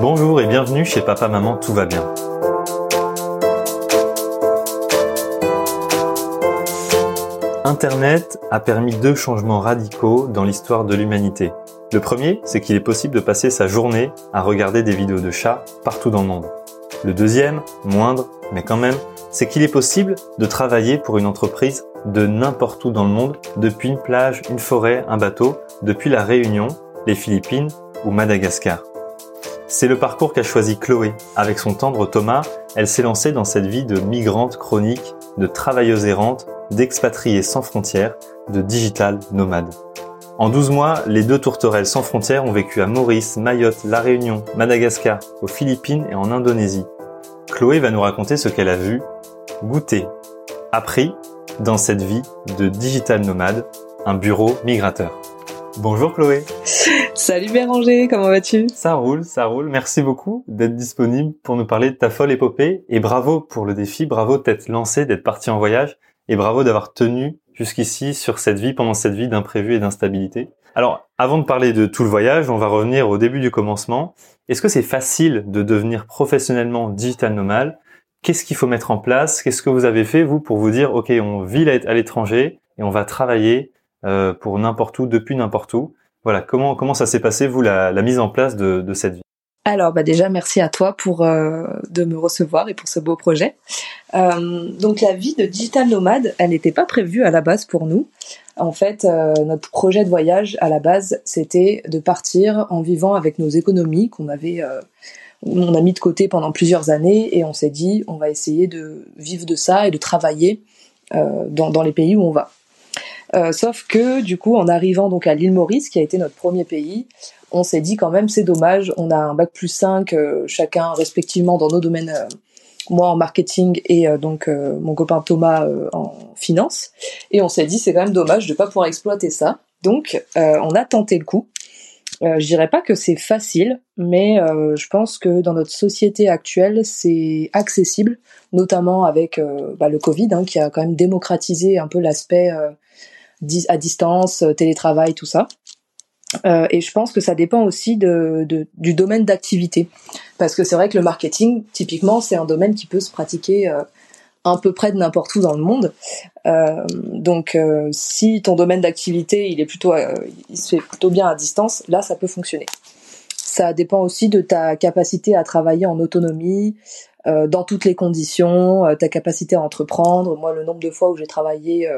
Bonjour et bienvenue chez Papa Maman Tout va bien. Internet a permis deux changements radicaux dans l'histoire de l'humanité. Le premier, c'est qu'il est possible de passer sa journée à regarder des vidéos de chats partout dans le monde. Le deuxième, moindre, mais quand même, c'est qu'il est possible de travailler pour une entreprise de n'importe où dans le monde, depuis une plage, une forêt, un bateau, depuis la Réunion, les Philippines ou Madagascar. C'est le parcours qu'a choisi Chloé. Avec son tendre Thomas, elle s'est lancée dans cette vie de migrante chronique, de travailleuse errante, d'expatriée sans frontières, de digital nomade. En 12 mois, les deux tourterelles sans frontières ont vécu à Maurice, Mayotte, La Réunion, Madagascar, aux Philippines et en Indonésie. Chloé va nous raconter ce qu'elle a vu, goûté, appris dans cette vie de digital nomade, un bureau migrateur. Bonjour Chloé. Salut Béranger, comment vas-tu? Ça roule, ça roule. Merci beaucoup d'être disponible pour nous parler de ta folle épopée et bravo pour le défi, bravo d'être lancé, d'être parti en voyage et bravo d'avoir tenu jusqu'ici sur cette vie, pendant cette vie d'imprévu et d'instabilité. Alors, avant de parler de tout le voyage, on va revenir au début du commencement. Est-ce que c'est facile de devenir professionnellement digital nomade? Qu'est-ce qu'il faut mettre en place? Qu'est-ce que vous avez fait, vous, pour vous dire, OK, on vit à l'étranger et on va travailler euh, pour n'importe où, depuis n'importe où? Voilà, comment, comment ça s'est passé, vous, la, mise en place de, cette vie? Alors bah déjà merci à toi pour euh, de me recevoir et pour ce beau projet. Euh, donc la vie de digital nomade, elle n'était pas prévue à la base pour nous. En fait, euh, notre projet de voyage à la base, c'était de partir en vivant avec nos économies qu'on avait, on a mis de côté pendant plusieurs années, et on s'est dit, on va essayer de vivre de ça et de travailler dans les pays où on va. Sauf que du coup, en arrivant donc à l'île Maurice, qui a été notre premier pays, on s'est dit quand même c'est dommage, on a un bac plus 5 euh, chacun respectivement dans nos domaines, euh, moi en marketing et euh, donc mon copain Thomas en finance, et on s'est dit c'est quand même dommage de pas pouvoir exploiter ça. Donc on a tenté le coup. je dirais pas que c'est facile, mais je pense que dans notre société actuelle, c'est accessible, notamment avec bah, le Covid, hein, qui a quand même démocratisé un peu l'aspect à distance, télétravail, tout ça. Euh, et je pense que ça dépend aussi de, du domaine d'activité. Parce que c'est vrai que le marketing, typiquement, c'est un domaine qui peut se pratiquer euh, un peu près de n'importe où dans le monde. Euh, donc, si ton domaine d'activité, il est plutôt, il se fait plutôt bien à distance, là, ça peut fonctionner. Ça dépend aussi de ta capacité à travailler en autonomie, dans toutes les conditions, ta capacité à entreprendre. Moi, le nombre de fois où j'ai travaillé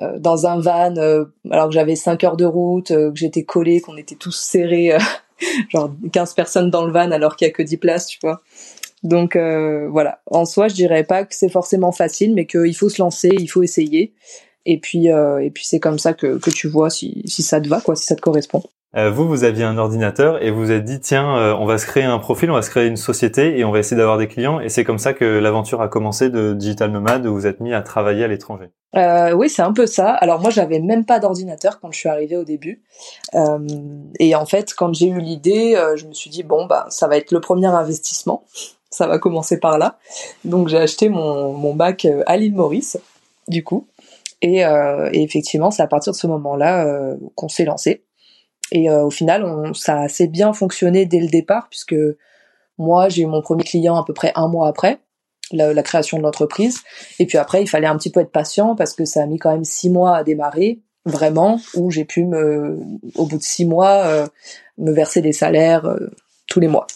euh, dans un van euh, alors que j'avais 5 heures de route, euh, que j'étais collé, qu'on était tous serrés, genre 15 personnes dans le van alors qu'il y a que 10 places, tu vois. Donc voilà, en soi, je dirais pas que c'est forcément facile, mais qu'il faut se lancer, il faut essayer. Et puis et puis c'est comme ça que, que tu vois si, si ça te va, quoi, si ça te correspond. Euh, vous, vous aviez un ordinateur et vous vous êtes dit, tiens, euh, on va se créer un profil, on va se créer une société et on va essayer d'avoir des clients. Et c'est comme ça que l'aventure a commencé de Digital Nomad, où vous êtes mis à travailler à l'étranger. Euh, oui, c'est un peu ça. Alors moi, j'avais même pas d'ordinateur quand je suis arrivée au début. Euh, et en fait, quand j'ai eu l'idée, je me suis dit, bon, bah, ça va être le premier investissement. Ça va commencer par là. Donc j'ai acheté mon, mon bac à l'île Maurice, du coup. Et, et effectivement, c'est à partir de ce moment-là qu'on s'est lancé. Et euh, au final, on, ça a assez bien fonctionné dès le départ, puisque moi, j'ai eu mon premier client à peu près un mois après la, la création de l'entreprise. Et puis après, il fallait un petit peu être patient parce que ça a mis quand même six mois à démarrer, vraiment, où j'ai pu me, au bout de six mois, euh, me verser des salaires euh, tous les mois.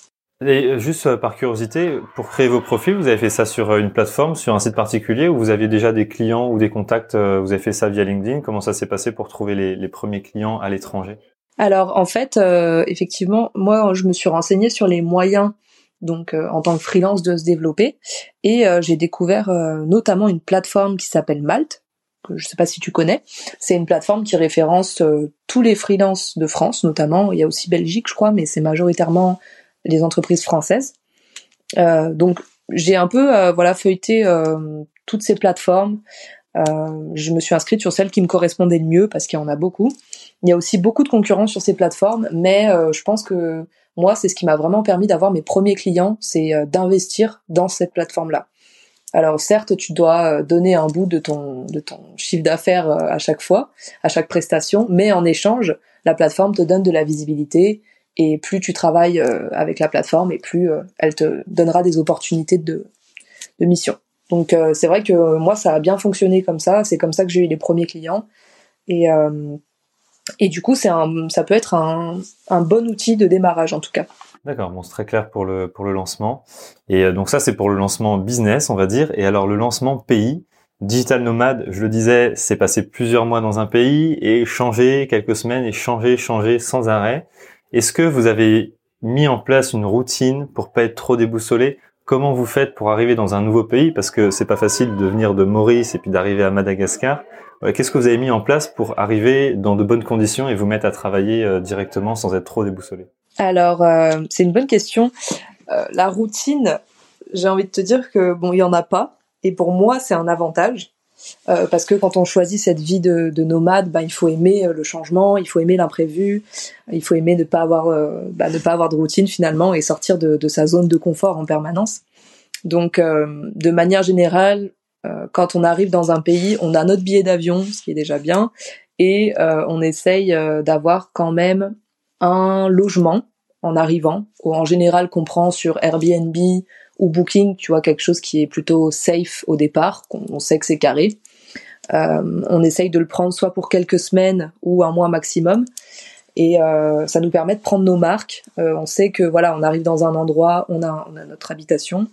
Et juste par curiosité, pour créer vos profils, vous avez fait ça sur une plateforme, sur un site particulier, ou vous aviez déjà des clients ou des contacts Vous avez fait ça via LinkedIn? Comment ça s'est passé pour trouver les, les premiers clients à l'étranger? Alors en fait, euh, effectivement, moi je me suis renseignée sur les moyens donc euh, en tant que freelance de se développer et euh, j'ai découvert notamment une plateforme qui s'appelle Malte que je sais pas si tu connais. C'est une plateforme qui référence tous les freelances de France notamment. Il y a aussi Belgique je crois, mais c'est majoritairement les entreprises françaises. donc j'ai un peu voilà feuilleté toutes ces plateformes. Je me suis inscrite sur celle qui me correspondait le mieux parce qu'il y en a beaucoup. Il y a aussi beaucoup de concurrence sur ces plateformes, mais euh, je pense que moi, c'est ce qui m'a vraiment permis d'avoir mes premiers clients, c'est euh, d'investir dans cette plateforme-là. Alors certes, tu dois euh, donner un bout de ton de ton chiffre d'affaires à chaque fois, à chaque prestation, mais en échange, la plateforme te donne de la visibilité Et plus tu travailles avec la plateforme, et plus elle te donnera des opportunités de, de mission. Donc c'est vrai que moi ça a bien fonctionné comme ça. C'est comme ça que j'ai eu les premiers clients. Et et du coup, c'est un, ça peut être un, un bon outil de démarrage en tout cas. D'accord, bon, c'est très clair pour le, pour le lancement. Et euh, donc ça, c'est pour le lancement business, on va dire. Et alors, le lancement pays, Digital Nomade, je le disais, c'est passer plusieurs mois dans un pays et changer quelques semaines et changer, changer sans arrêt. Est-ce que vous avez mis en place une routine pour pas être trop déboussolé Comment vous faites pour arriver dans un nouveau pays? Parce que c'est pas facile de venir de Maurice et puis d'arriver à Madagascar. Qu'est-ce que vous avez mis en place pour arriver dans de bonnes conditions et vous mettre à travailler euh, directement sans être trop déboussolé? Alors, euh, c'est une bonne question. Euh, la routine, j'ai envie de te dire que bon, il y en a pas, et pour moi, c'est un avantage. Euh, parce que quand on choisit cette vie de, nomade, bah, il faut aimer le changement, il faut aimer l'imprévu, il faut aimer ne pas avoir, bah, ne pas avoir de routine finalement et sortir de, de, sa zone de confort en permanence. Donc, de manière générale, quand on arrive dans un pays, on a notre billet d'avion, ce qui est déjà bien, et on essaye d'avoir quand même un logement en arrivant, ou en général qu'on prend sur Airbnb ou Booking, tu vois, quelque chose qui est plutôt safe au départ, on sait que c'est carré. Euh, on essaye de le prendre soit pour quelques semaines ou un mois maximum. Et euh, ça nous permet de prendre nos marques. Euh, on sait que voilà, on arrive dans un endroit, on a, on a notre habitation.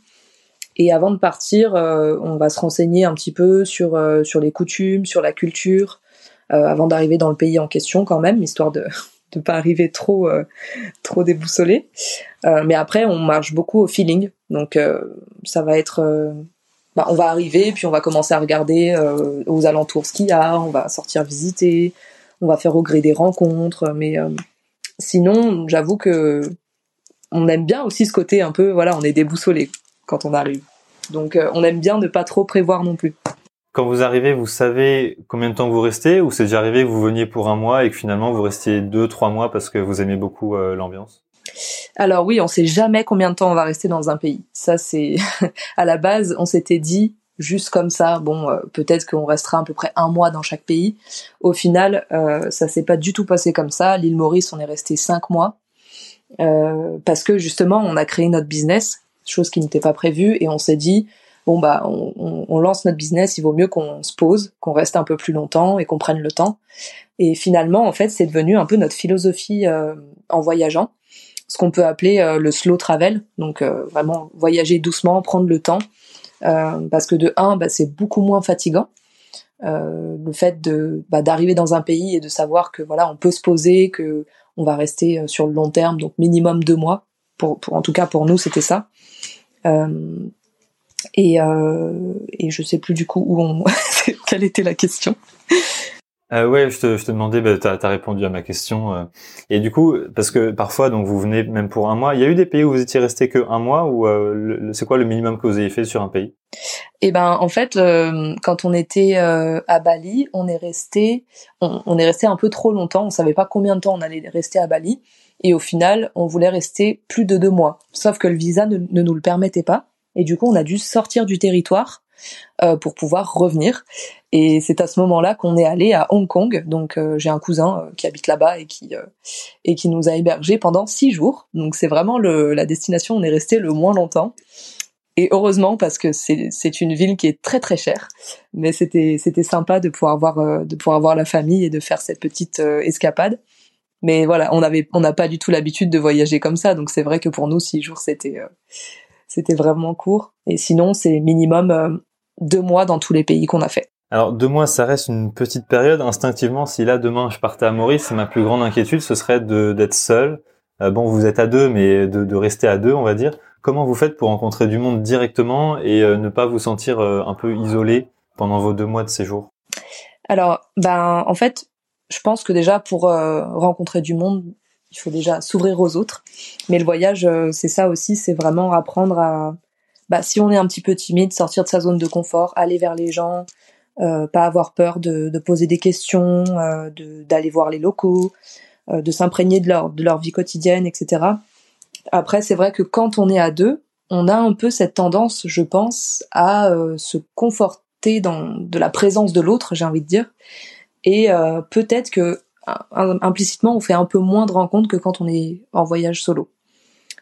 Et avant de partir, on va se renseigner un petit peu sur sur les coutumes, sur la culture, avant d'arriver dans le pays en question quand même, histoire de de pas arriver trop euh, trop déboussolé. Euh, mais après, on marche beaucoup au feeling, donc euh, ça va être bah, on va arriver, puis on va commencer à regarder aux alentours ce qu'il y a, on va sortir visiter, on va faire au gré des rencontres, mais sinon, j'avoue que on aime bien aussi ce côté un peu, voilà, on est déboussolé quand on arrive. Donc on aime bien ne pas trop prévoir non plus. Quand vous arrivez, vous savez combien de temps vous restez ou c'est déjà arrivé que vous veniez pour un mois et que finalement vous restiez deux, trois mois parce que vous aimez beaucoup euh, l'ambiance? Alors oui, on sait jamais combien de temps on va rester dans un pays. Ça c'est à la base, on s'était dit juste comme ça, bon, euh, peut-être qu'on restera à peu près un mois dans chaque pays. Au final, euh, ça s'est pas du tout passé comme ça. L'île Maurice, on est resté cinq mois euh, parce que justement, on a créé notre business, chose qui n'était pas prévue, et on s'est dit bon bah on, lance notre business, il vaut mieux qu'on se pose, qu'on reste un peu plus longtemps et qu'on prenne le temps. Et finalement, en fait, c'est devenu un peu notre philosophie euh, en voyageant, ce qu'on peut appeler euh, le slow travel, donc euh, vraiment voyager doucement, prendre le temps, parce que de un, bah, c'est beaucoup moins fatigant. le fait de bah, d'arriver dans un pays et de savoir que voilà on peut se poser que on va rester sur le long terme donc minimum deux mois. Pour, pour en tout cas pour nous c'était ça. Euh, et je sais plus du coup où on... quelle était la question. Euh, ouais, je te, je te demandais, bah, tu as, répondu à ma question. Euh. Et du coup, parce que parfois, donc vous venez même pour un mois. Il y a eu des pays où vous étiez resté que un mois ou euh, c'est quoi le minimum que vous avez fait sur un pays? Eh ben, en fait, euh, quand on était à Bali, on est resté, on, on, est resté un peu trop longtemps. On savait pas combien de temps on allait rester à Bali, et au final, on voulait rester plus de deux mois. Sauf que le visa ne, ne nous le permettait pas. Et du coup, on a dû sortir du territoire euh, pour pouvoir revenir. Et c'est à ce moment-là qu'on est allé à Hong Kong. Donc euh, j'ai un cousin euh, qui habite là-bas et qui et qui nous a hébergés pendant six jours. Donc c'est vraiment le, la destination où on est resté le moins longtemps. Et heureusement parce que c'est une ville qui est très très chère. Mais c'était c'était sympa de pouvoir voir de pouvoir voir la famille et de faire cette petite escapade. Mais voilà, on avait on n'a pas du tout l'habitude de voyager comme ça. Donc c'est vrai que pour nous six jours c'était c'était vraiment court. Et sinon, c'est minimum euh, deux mois dans tous les pays qu'on a fait. Alors deux mois, ça reste une petite période. Instinctivement, si là demain je partais à Maurice, ma plus grande inquiétude, ce serait d'être seul. Euh, bon, vous êtes à deux, mais de, de, rester à deux, on va dire. Comment vous faites pour rencontrer du monde directement et euh, ne pas vous sentir un peu isolé pendant vos deux mois de séjour? Alors, ben en fait, je pense que déjà pour rencontrer du monde, il faut déjà s'ouvrir aux autres. Mais le voyage, euh, c'est ça aussi, c'est vraiment apprendre à, bah, si on est un petit peu timide, sortir de sa zone de confort, aller vers les gens, euh, pas avoir peur de, poser des questions, euh, d'aller voir les locaux, de s'imprégner de leur, de leur vie quotidienne, etc. Après, c'est vrai que quand on est à deux, on a un peu cette tendance, je pense, à se conforter dans de la présence de l'autre, j'ai envie de dire. Et peut-être que implicitement, on fait un peu moins de rencontres que quand on est en voyage solo.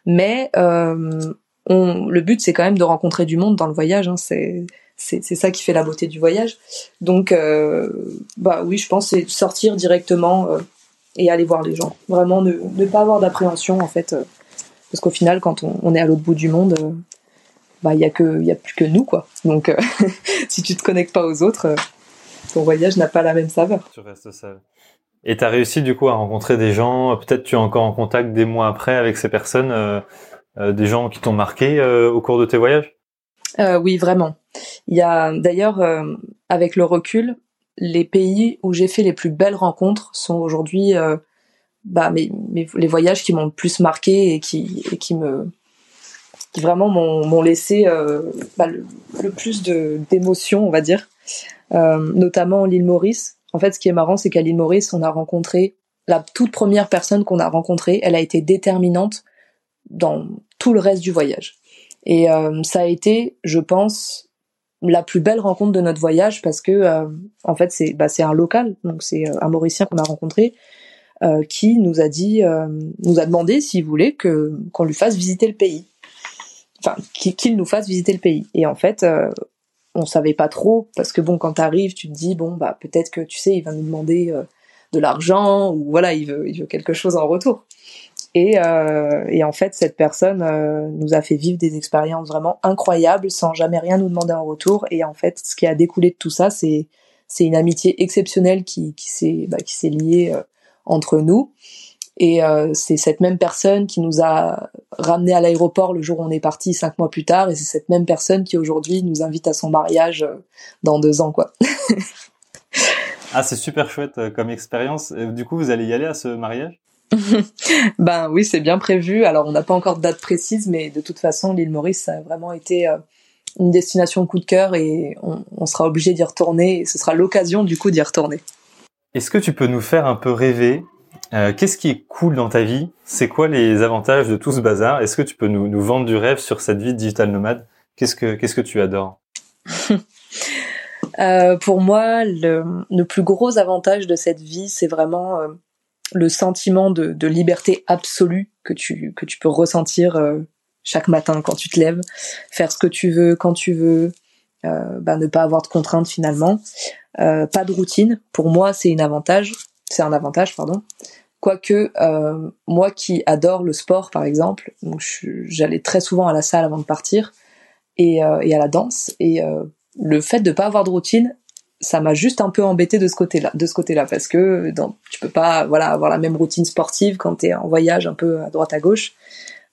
Mais euh, on, le but, c'est quand même de rencontrer du monde dans le voyage. Hein, c'est c'est ça qui fait la beauté du voyage. Donc, euh, bah oui, je pense c'est sortir directement euh, et aller voir les gens. Vraiment, ne, ne pas avoir d'appréhension en fait, euh, parce qu'au final, quand on, on est à l'autre bout du monde, euh, bah il y a que y a plus que nous quoi. Donc, euh, si tu te connectes pas aux autres, ton voyage n'a pas la même saveur. Tu restes seul. Et tu as réussi du coup à rencontrer des gens, peut-être tu es encore en contact des mois après avec ces personnes, euh, euh, des gens qui t'ont marqué euh, au cours de tes voyages? Oui, vraiment. Il y a d'ailleurs, avec le recul, les pays où j'ai fait les plus belles rencontres sont aujourd'hui bah, mes, les voyages qui m'ont le plus marqué et qui, et qui me qui vraiment m'ont laissé bah, le, le, plus d'émotions, on va dire. notamment l'île Maurice, en fait, ce qui est marrant, c'est qu'à l'île Maurice, on a rencontré la toute première personne qu'on a rencontrée. Elle a été déterminante dans tout le reste du voyage. Et euh, ça a été, je pense, la plus belle rencontre de notre voyage parce que, euh, en fait, c'est bah, un local, donc c'est euh, un Mauricien qu'on a rencontré euh, qui nous a dit, euh, nous a demandé s'il voulait que qu'on lui fasse visiter le pays. Enfin, qu'il nous fasse visiter le pays. Et en fait, on savait pas trop parce que bon quand t'arrives tu te dis bon bah peut-être que tu sais il va nous demander euh, de l'argent ou voilà il veut il veut quelque chose en retour. Et euh, et en fait cette personne euh, nous a fait vivre des expériences vraiment incroyables sans jamais rien nous demander en retour. Et en fait ce qui a découlé de tout ça c'est c'est une amitié exceptionnelle qui qui s'est bah, qui s'est liée euh, entre nous. Et euh, c'est cette même personne qui nous a ramené à l'aéroport le jour où on est parti cinq mois plus tard. Et c'est cette même personne qui aujourd'hui nous invite à son mariage euh, dans deux ans, quoi. ah, c'est super chouette euh, comme expérience. Du coup, vous allez y aller à ce mariage? Ben oui, c'est bien prévu. Alors, on n'a pas encore de date précise, mais de toute façon, l'île Maurice, ça a vraiment été une destination coup de cœur et on, on sera obligé d'y retourner. Et ce sera l'occasion, du coup, d'y retourner. Est-ce que tu peux nous faire un peu rêver? Euh, qu'est-ce qui est cool dans ta vie? C'est quoi les avantages de tout ce bazar? Est-ce que tu peux nous, nous, vendre du rêve sur cette vie digital nomade? Qu'est-ce que qu'est-ce que tu adores? Euh, Pour moi, le, le, plus gros avantage de cette vie, c'est vraiment euh, le sentiment de, de, liberté absolue que tu que tu peux ressentir euh, chaque matin quand tu te lèves, faire ce que tu veux quand tu veux, bah, ne pas avoir de contraintes finalement, pas de routine. Pour moi, c'est un avantage. C'est un avantage, pardon. Quoique, euh, moi qui adore le sport, par exemple, j'allais très souvent à la salle avant de partir et, euh, et à la danse. Et euh, le fait de pas avoir de routine, ça m'a juste un peu embêté de ce côté-là, de ce côté-là, parce que dans, tu peux pas, voilà, avoir la même routine sportive quand tu es en voyage un peu à droite à gauche,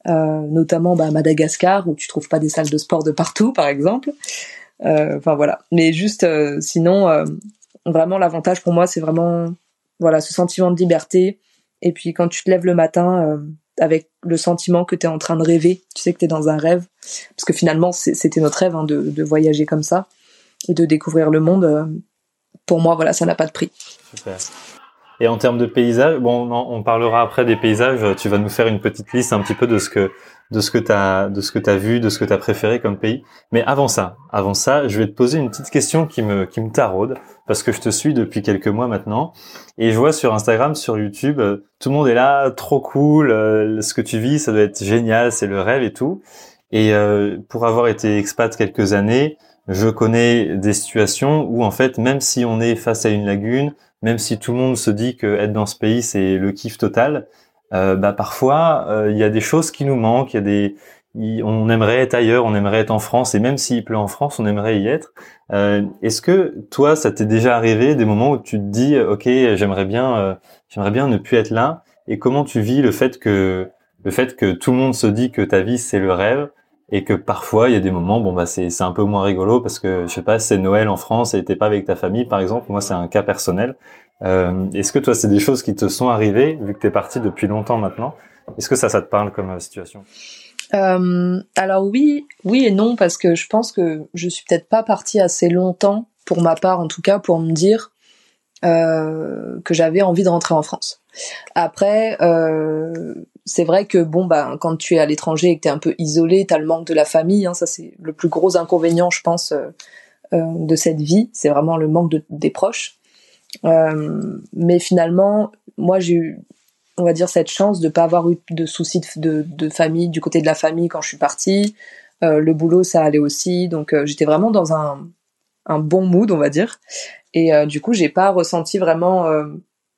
euh, notamment bah, à Madagascar où tu trouves pas des salles de sport de partout, par exemple. Euh, enfin voilà. Mais juste, euh, sinon, vraiment l'avantage pour moi, c'est vraiment, voilà, ce sentiment de liberté et puis quand tu te lèves le matin euh, avec le sentiment que tu es en train de rêver, tu sais que tu es dans un rêve, parce que finalement c'était notre rêve hein, de, voyager comme ça et de découvrir le monde. Euh, pour moi, voilà, ça n'a pas de prix. Super. Et en termes de paysages, bon, on parlera après des paysages. Tu vas nous faire une petite liste un petit peu de ce que de ce que t'as de ce que t'as vu, de ce que t'as préféré comme pays. Mais avant ça, avant ça, je vais te poser une petite question qui me qui me taraude parce que je te suis depuis quelques mois maintenant et je vois sur Instagram, sur YouTube, euh, tout le monde est là, trop cool, euh, ce que tu vis, ça doit être génial, c'est le rêve et tout. Et euh, pour avoir été expat quelques années, je connais des situations où en fait, même si on est face à une lagune, même si tout le monde se dit que être dans ce pays c'est le kiff total, euh, bah parfois euh, il y a des choses qui nous manquent, il y a des on aimerait être ailleurs, on aimerait être en France, et même s'il pleut en France, on aimerait y être. Euh, Est-ce que toi, ça t'est déjà arrivé des moments où tu te dis, ok, j'aimerais bien, euh, j'aimerais bien ne plus être là, et comment tu vis le fait que le fait que tout le monde se dit que ta vie c'est le rêve, et que parfois il y a des moments bon bah c'est c'est un peu moins rigolo parce que je sais pas c'est Noël en France et t'es pas avec ta famille par exemple. Moi c'est un cas personnel. Euh, est-ce que toi c'est des choses qui te sont arrivées vu que t'es parti depuis longtemps maintenant? Est-ce que ça ça te parle comme euh, situation? Euh, alors oui oui et non parce que je pense que je suis peut-être pas partie assez longtemps pour ma part en tout cas pour me dire euh, que j'avais envie de rentrer en France. Après, euh, c'est vrai que bon, bah, quand tu es à l'étranger et que tu es un peu isolé, tu as le manque de la famille. Hein, ça, c'est le plus gros inconvénient, je pense, euh, euh, de cette vie. C'est vraiment le manque de, des proches. Euh, mais finalement, moi j'ai eu on va dire cette chance de pas avoir eu de soucis de, famille du côté de la famille quand je suis partie. Euh, le boulot ça allait aussi, donc euh, j'étais vraiment dans un, un bon mood on va dire. Et du coup j'ai pas ressenti vraiment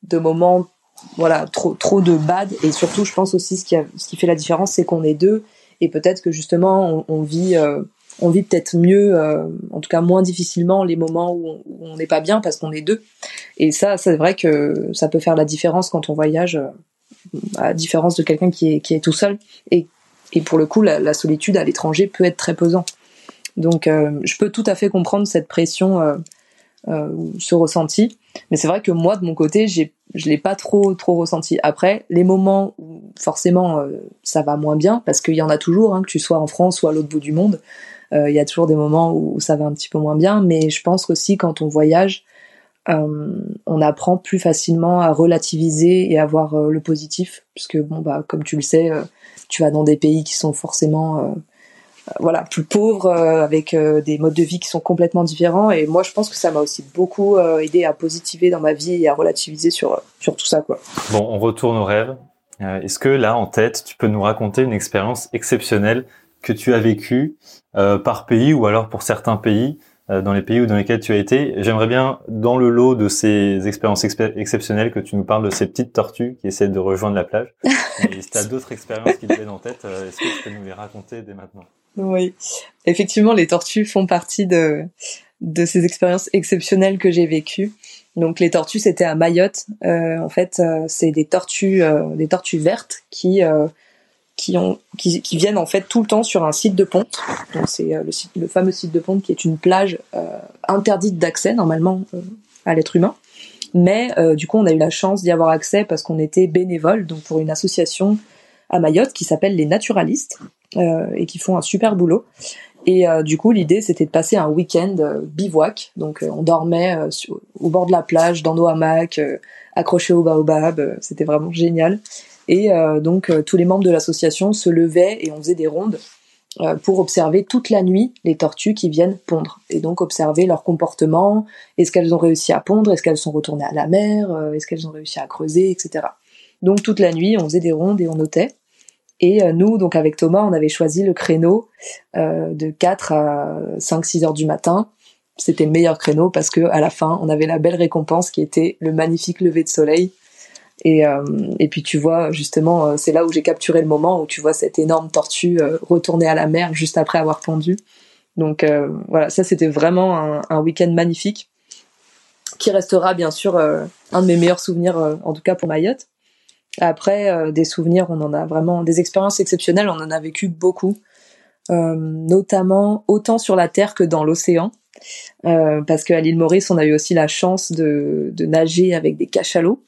de moments voilà trop trop de bad. Et surtout je pense aussi ce qui a, ce qui fait la différence c'est qu'on est deux et peut-être que justement on, on vit on vit peut-être mieux, en tout cas moins difficilement les moments où on n'est pas bien parce qu'on est deux. Et ça, c'est vrai que ça peut faire la différence quand on voyage à différence de quelqu'un qui est, qui est tout seul. Et, et pour le coup, la, solitude à l'étranger peut être très pesant. Donc, euh, je peux tout à fait comprendre cette pression, euh, euh, ce ressenti. Mais c'est vrai que moi, de mon côté, j'ai, je l'ai pas trop, trop ressenti. Après, les moments où forcément euh, ça va moins bien, parce qu'il y en a toujours, hein, que tu sois en France ou à l'autre bout du monde, il y a toujours des moments où ça va un petit peu moins bien. Mais je pense qu'aussi quand on voyage, euh, on apprend plus facilement à relativiser et à voir euh, le positif, puisque bon bah comme tu le sais, euh, tu vas dans des pays qui sont forcément voilà plus pauvres avec des modes de vie qui sont complètement différents et moi je pense que ça m'a aussi beaucoup aidé à positiver dans ma vie et à relativiser sur sur tout ça quoi. Bon, on retourne au rêve. Est-ce que là en tête, tu peux nous raconter une expérience exceptionnelle que tu as vécue par pays ou alors pour certains pays euh, dans les pays où dans lesquels tu as été. J'aimerais bien, dans le lot de ces expériences exceptionnelles, que tu nous parles de ces petites tortues qui essaient de rejoindre la plage. Et si tu as d'autres expériences qui te viennent en tête, euh, est-ce que tu peux nous les raconter dès maintenant? Oui, effectivement, les tortues font partie de, de ces expériences exceptionnelles que j'ai vécues. Donc les tortues, c'était à Mayotte. Euh, en fait, c'est des tortues, des tortues vertes qui qui, viennent en fait tout le temps sur un site de ponte. C'est euh, le, le, fameux site de ponte qui est une plage euh, interdite d'accès normalement euh, à l'être humain. Mais du coup, on a eu la chance d'y avoir accès parce qu'on était bénévole, donc pour une association à Mayotte qui s'appelle les Naturalistes et qui font un super boulot. Et du coup, l'idée c'était de passer un week-end bivouac. Donc on dormait au bord de la plage, dans nos hamacs, accrochés au baobab. C'était vraiment génial. Et euh, donc euh, tous les membres de l'association se levaient et on faisait des rondes euh, pour observer toute la nuit les tortues qui viennent pondre et donc observer leur comportement, est-ce qu'elles ont réussi à pondre, est-ce qu'elles sont retournées à la mer, est-ce qu'elles ont réussi à creuser, etc. Donc toute la nuit, on faisait des rondes et on notait. Et nous, donc avec Thomas, on avait choisi le créneau de 4 à 5-6 heures du matin. C'était le meilleur créneau parce que à la fin, on avait la belle récompense qui était le magnifique lever de soleil et, euh, et puis tu vois justement, euh, c'est là où j'ai capturé le moment où tu vois cette énorme tortue euh, retourner à la mer juste après avoir pondu. Donc voilà, ça c'était vraiment un, un week-end magnifique qui restera bien sûr un de mes meilleurs souvenirs, en tout cas pour Mayotte. Après, des souvenirs, on en a vraiment des expériences exceptionnelles, on en a vécu beaucoup, notamment autant sur la terre que dans l'océan. Euh, parce qu'à l'île Maurice, on a eu aussi la chance de, de nager avec des cachalots.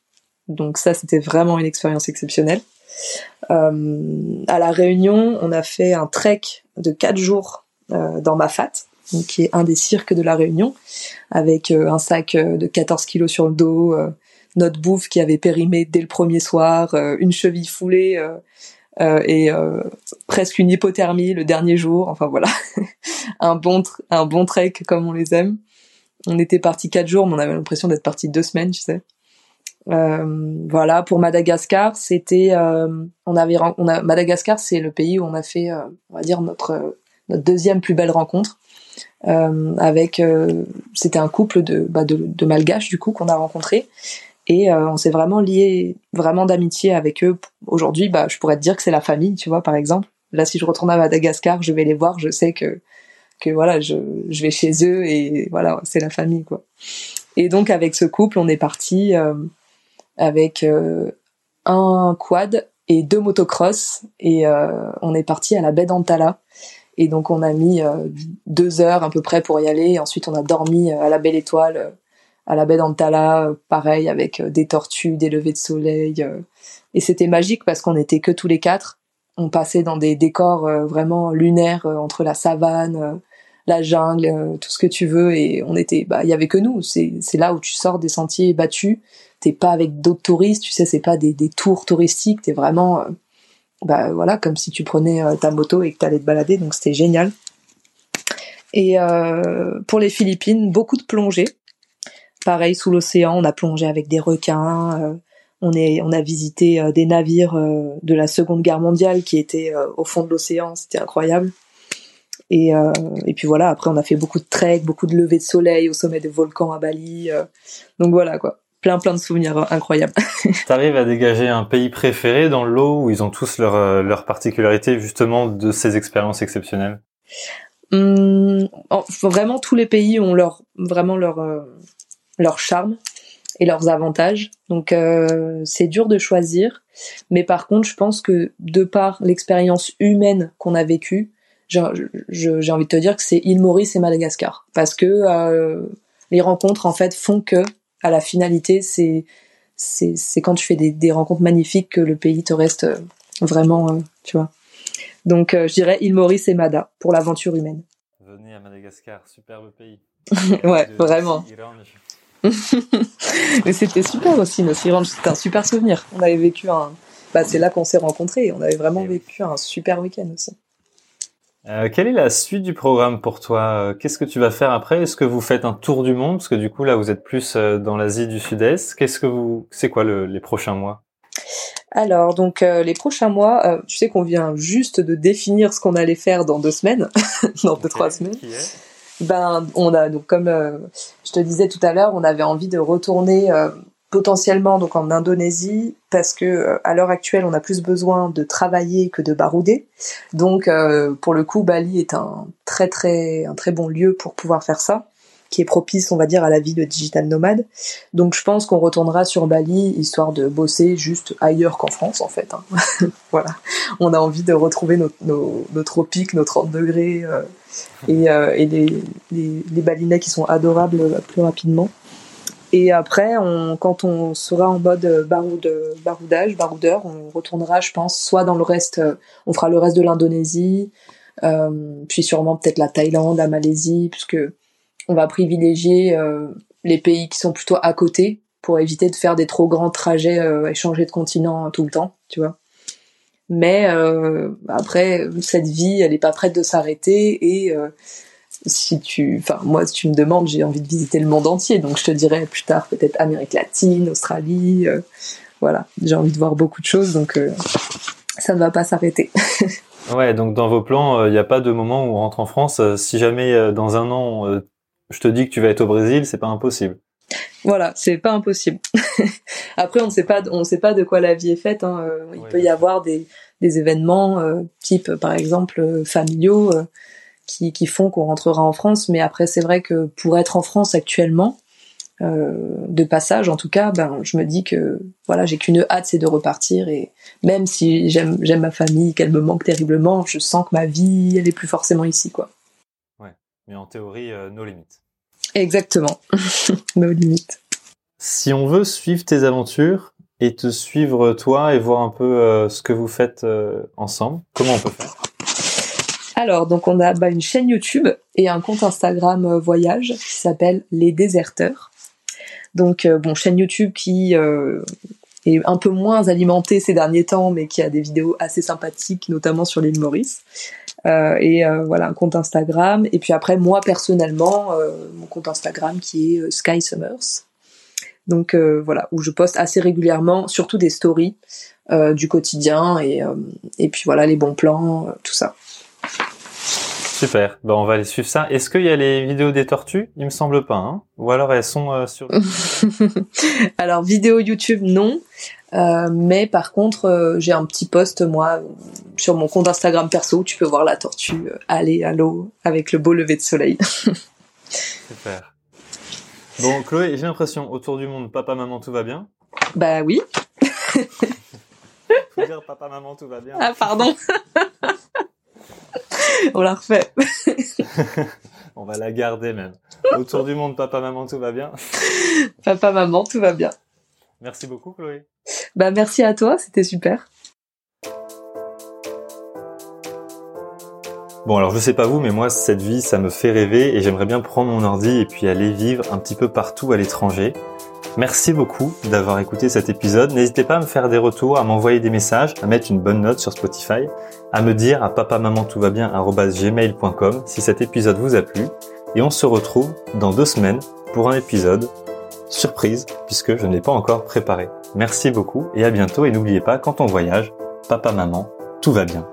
Donc ça, c'était vraiment une expérience exceptionnelle. Euh, à la Réunion, on a fait un trek de quatre jours euh, dans Mafat, qui est un des cirques de la Réunion, avec euh, un sac euh, de 14 kilos sur le dos, euh, notre bouffe qui avait périmé dès le premier soir, une cheville foulée et presque une hypothermie le dernier jour. Enfin voilà, un bon trek comme on les aime. On était parti quatre jours, mais on avait l'impression d'être parti deux semaines, tu sais. Euh, voilà, pour Madagascar, c'était, euh, on avait, on a, Madagascar, c'est le pays où on a fait, euh, on va dire notre notre deuxième plus belle rencontre avec, c'était un couple de, bah, de, de malgaches du coup qu'on a rencontré et on s'est vraiment lié, vraiment d'amitié avec eux. Aujourd'hui, bah, je pourrais te dire que c'est la famille, tu vois, par exemple. Là, si je retourne à Madagascar, je vais les voir, je sais que que voilà, je, je vais chez eux et voilà, c'est la famille quoi. Et donc avec ce couple, on est parti avec euh, un quad et deux motocross et euh, on est parti à la baie d'Antala. Et donc on a mis euh, deux heures à peu près pour y aller. Et ensuite on a dormi à la Belle Étoile, à la baie d'Antala, pareil avec des tortues, des levées de soleil. et c'était magique parce qu'on était que tous les quatre. On passait dans des décors vraiment lunaires entre la savane, la jungle, tout ce que tu veux. Et on était, bah il y avait que nous. C'est c'est là où tu sors des sentiers battus t'es pas avec d'autres touristes, tu sais, c'est pas des, des tours touristiques, t'es vraiment, euh, bah voilà, comme si tu prenais euh, ta moto et que t'allais te balader, donc c'était génial. Et euh, pour les Philippines, beaucoup de plongées. Pareil, sous l'océan, on a plongé avec des requins, On, est, on a visité des navires de la Seconde Guerre mondiale qui étaient au fond de l'océan, c'était incroyable. Et, et puis voilà, après on a fait beaucoup de trek, beaucoup de levées de soleil au sommet des volcans à Bali. donc voilà quoi plein plein de souvenirs incroyables. T'arrives à dégager un pays préféré dans l'eau où ils ont tous leur, euh, leur particularité justement de ces expériences exceptionnelles? Hum, Vraiment tous les pays ont leur vraiment leur euh, leur charme et leurs avantages. Donc euh, c'est dur de choisir, mais par contre je pense que de par l'expérience humaine qu'on a vécue, j'ai envie de te dire que c'est île Maurice et Madagascar parce que les rencontres en fait font que à la finalité, c'est c'est quand tu fais des, des, rencontres magnifiques que le pays te reste euh, vraiment, euh, tu vois. Donc euh, je dirais île Maurice et Mada pour l'aventure humaine. Venez à Madagascar, superbe pays. ouais, vraiment. Mais c'était super aussi, Iran, c'était un super souvenir. On avait vécu un, bah c'est là qu'on s'est rencontrés. On avait vraiment vécu un super week-end aussi. Euh, quelle est la suite du programme pour toi? Euh, Qu'est-ce que tu vas faire après? Est-ce que vous faites un tour du monde? Parce que du coup là vous êtes plus euh, dans l'Asie du Sud-Est. Qu'est-ce que vous, c'est quoi le, les prochains mois? Alors donc les prochains mois, tu sais qu'on vient juste de définir ce qu'on allait faire dans deux semaines, dans deux trois semaines. ben on a donc comme je te disais tout à l'heure, on avait envie de retourner potentiellement donc en Indonésie parce que euh, à l'heure actuelle on a plus besoin de travailler que de barouder. Donc euh, pour le coup Bali est un très très un très bon lieu pour pouvoir faire ça qui est propice, on va dire, à la vie de digital nomade. Donc je pense qu'on retournera sur Bali histoire de bosser juste ailleurs qu'en France, en fait. Hein. voilà, on a envie de retrouver nos, nos, nos tropiques, nos 30 degrés euh, et, euh, et les, les, les, balinais qui sont adorables plus rapidement. Et après, on, quand on sera en mode baroud, baroudage, baroudeur, on retournera, je pense, soit dans le reste, euh, on fera le reste de l'Indonésie, euh, puis sûrement peut-être la Thaïlande, la Malaisie, puisque on va privilégier euh, les pays qui sont plutôt à côté pour éviter de faire des trop grands trajets euh, et changer de continent tout le temps, tu vois. Mais euh, après, cette vie, elle est pas prête de s'arrêter et si tu, enfin moi, si tu me demandes, j'ai envie de visiter le monde entier, donc je te dirais plus tard peut-être Amérique latine, Australie, euh, voilà, j'ai envie de voir beaucoup de choses, donc euh, ça ne va pas s'arrêter. ouais, donc dans vos plans, il euh, n'y a pas de moment où on rentre en France. si jamais dans un an, je te dis que tu vas être au Brésil, c'est pas impossible. Voilà, c'est pas impossible. Après, on ne sait pas, on sait pas de quoi la vie est faite. Hein. Il peut y avoir des, des événements, type par exemple familiaux qui, qui font qu'on rentrera en France. Mais après, c'est vrai que pour être en France actuellement, euh, de passage en tout cas, ben je me dis que voilà, j'ai qu'une hâte, c'est de repartir. Et même si j'aime j'aime ma famille, qu'elle me manque terriblement, je sens que ma vie, elle est plus forcément ici, quoi. Ouais, mais en théorie, euh, nos limites. Exactement, nos limites. Si on veut suivre tes aventures et te suivre toi et voir un peu euh, ce que vous faites ensemble, comment on peut faire? Alors, donc on a bah, une chaîne YouTube et un compte Instagram euh, voyage qui s'appelle Les Déserteurs. Donc, euh, bon, chaîne YouTube qui euh, est un peu moins alimentée ces derniers temps, mais qui a des vidéos assez sympathiques, notamment sur l'île Maurice. et voilà, un compte Instagram. Et puis après, moi personnellement, mon compte Instagram qui est Sky Summers. Donc voilà, où je poste assez régulièrement, surtout des stories du quotidien et, et puis voilà, les bons plans, tout ça. Super. Bon, on va aller suivre ça. Est-ce qu'il y a les vidéos des tortues? Il me semble pas. Hein Ou alors elles sont euh, sur. alors vidéo YouTube non, euh, mais par contre euh, j'ai un petit post moi sur mon compte Instagram perso où tu peux voir la tortue aller à l'eau avec le beau lever de soleil. Super. Bon Chloé, j'ai l'impression autour du monde, papa maman tout va bien. Bah oui. Faut dire papa maman tout va bien. Ah pardon. On la refait. On va la garder même. Autour du monde, papa, maman, tout va bien Papa, maman, tout va bien. Merci beaucoup, Chloé. Bah, merci à toi, c'était super. Bon alors je sais pas vous mais moi cette vie ça me fait rêver et j'aimerais bien prendre mon ordi et puis aller vivre un petit peu partout à l'étranger. Merci beaucoup d'avoir écouté cet épisode. N'hésitez pas à me faire des retours, à m'envoyer des messages, à mettre une bonne note sur Spotify, à me dire à papa maman tout va bien gmail.com si cet épisode vous a plu. Et on se retrouve dans deux semaines pour un épisode surprise puisque je n'ai pas encore préparé. Merci beaucoup et à bientôt et n'oubliez pas, quand on voyage, papa, maman, tout va bien.